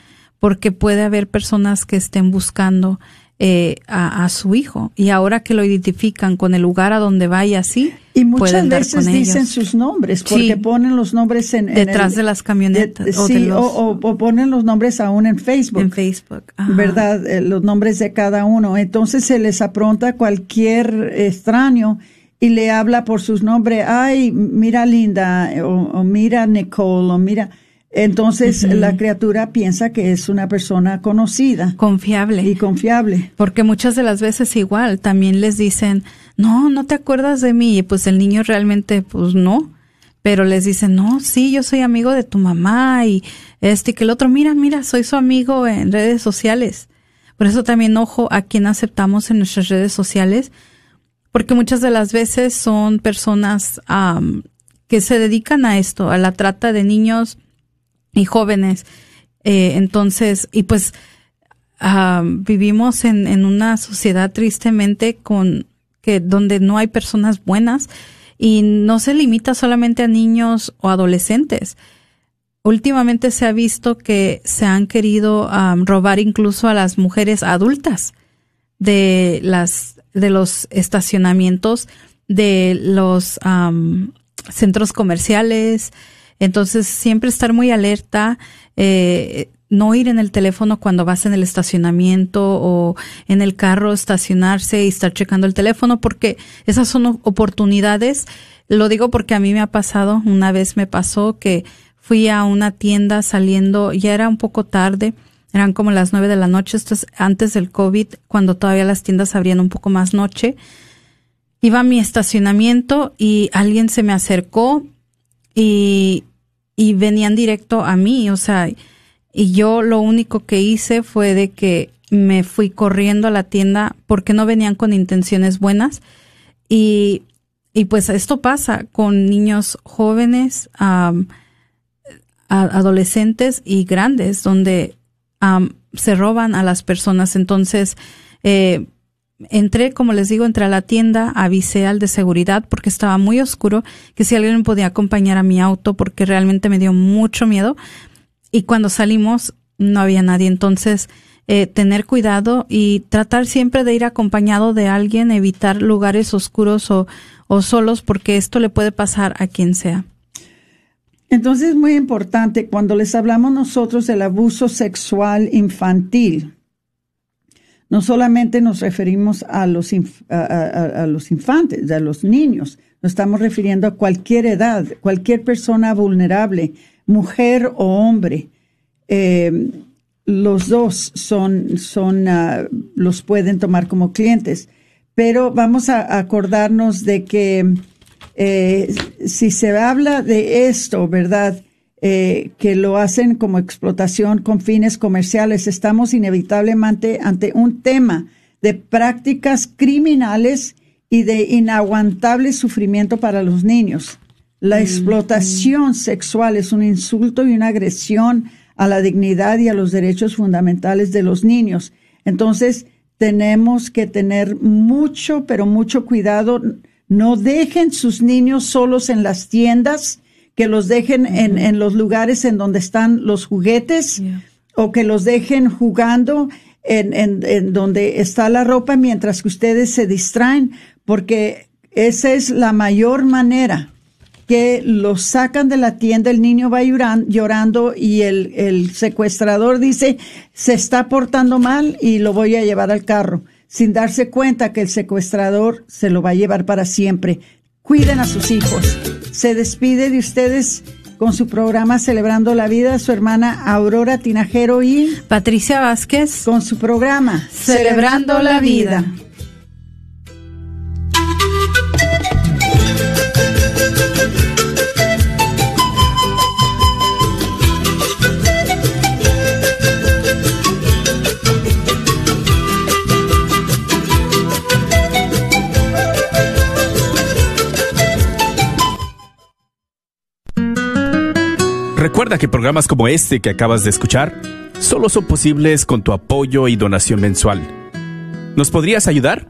porque puede haber personas que estén buscando eh, a, su hijo. Y ahora que lo identifican con el lugar a donde vaya así y muchas veces dicen sus nombres porque ponen los nombres en, detrás de las camionetas o, sí, o, ponen los nombres aún en Facebook en Facebook verdad eh, los nombres de cada uno. Entonces se les apronta cualquier extraño y le habla por sus nombres, ay, mira Linda, o, mira Nicole, o mira. Entonces la criatura piensa que es una persona conocida. Confiable. Y confiable. Porque muchas de las veces igual también les dicen, no, no te acuerdas de mí. Y pues el niño realmente, pues no. Pero les dicen, no, sí, yo soy amigo de tu mamá y este y que el otro, mira, mira, soy su amigo en redes sociales. Por eso también ojo a quien aceptamos en nuestras redes sociales, porque muchas de las veces son personas que se dedican a esto, a la trata de niños y jóvenes. Eh, entonces, y pues vivimos en, en una sociedad tristemente con que donde no hay personas buenas y no se limita solamente a niños o adolescentes. Últimamente se ha visto que se han querido robar incluso a las mujeres adultas de las de los estacionamientos de los centros comerciales. Entonces siempre estar muy alerta. Eh, no ir en el teléfono cuando vas en el estacionamiento o en el carro, estacionarse y estar checando el teléfono, porque esas son oportunidades. Lo digo porque a mí me ha pasado, una vez me pasó que fui a una tienda saliendo, ya era un poco tarde, eran como las nueve de la noche, esto es antes del COVID, cuando todavía las tiendas abrían un poco más noche. Iba a mi estacionamiento y alguien se me acercó y, y venían directo a mí, o sea, y yo lo único que hice fue de que me fui corriendo a la tienda porque no venían con intenciones buenas. Y, y pues esto pasa con niños jóvenes, adolescentes y grandes, donde se roban a las personas. Entonces, eh, entré, como les digo, entré a la tienda, avisé al de seguridad porque estaba muy oscuro, que si alguien me podía acompañar a mi auto porque realmente me dio mucho miedo y cuando salimos no había nadie. Entonces, eh, tener cuidado y tratar siempre de ir acompañado de alguien, evitar lugares oscuros o, o solos, porque esto le puede pasar a quien sea. Entonces es muy importante cuando les hablamos nosotros del abuso sexual infantil. No solamente nos referimos a los, a, los infantes, a los niños, nos estamos refiriendo a cualquier edad, cualquier persona vulnerable mujer o hombre, eh, los dos son, son uh, los pueden tomar como clientes. Pero vamos a acordarnos de que eh, si se habla de esto, ¿verdad? Eh, que lo hacen como explotación con fines comerciales, estamos inevitablemente ante un tema de prácticas criminales y de inaguantable sufrimiento para los niños. La explotación sexual es un insulto y una agresión a la dignidad y a los derechos fundamentales de los niños. Entonces, tenemos que tener mucho, pero mucho cuidado. No dejen sus niños solos en las tiendas, que los dejen en, los lugares en donde están los juguetes o que los dejen jugando en, en donde está la ropa mientras que ustedes se distraen, porque esa es la mayor manera que lo sacan de la tienda, el niño va llorando y el, el secuestrador dice, se está portando mal y lo voy a llevar al carro, sin darse cuenta que el secuestrador se lo va a llevar para siempre. Cuiden a sus hijos. Se despide de ustedes con su programa Celebrando la Vida, su hermana Aurora Tinajero y Patricia Vázquez con su programa Celebrando, la, vida. Recuerda que programas como este que acabas de escuchar solo son posibles con tu apoyo y donación mensual. ¿Nos podrías ayudar?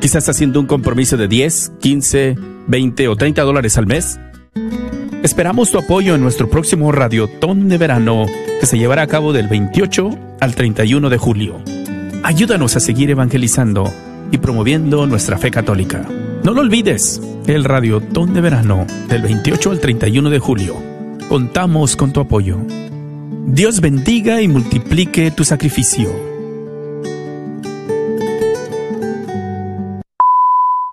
Quizás haciendo un compromiso de 10, 15, 20 o 30 dólares al mes. Esperamos tu apoyo en nuestro próximo Radiotón de Verano que se llevará a cabo del 28 al 31 de julio. Ayúdanos a seguir evangelizando y promoviendo nuestra fe católica. No lo olvides, el Radiotón de Verano del 28 al 31 de julio Contamos con tu apoyo. Dios bendiga y multiplique tu sacrificio.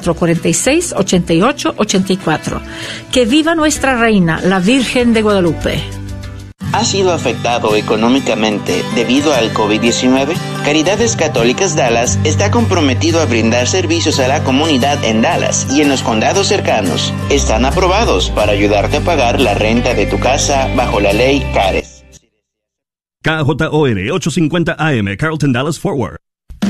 972-446-8884. Que viva nuestra reina, la Virgen de Guadalupe. ¿Ha sido afectado económicamente debido al COVID-19? Caridades Católicas Dallas está comprometido a brindar servicios a la comunidad en Dallas y en los condados cercanos. Están aprobados para ayudarte a pagar la renta de tu casa bajo la ley CARES. KJOR 850 AM, Carlton Dallas Forward.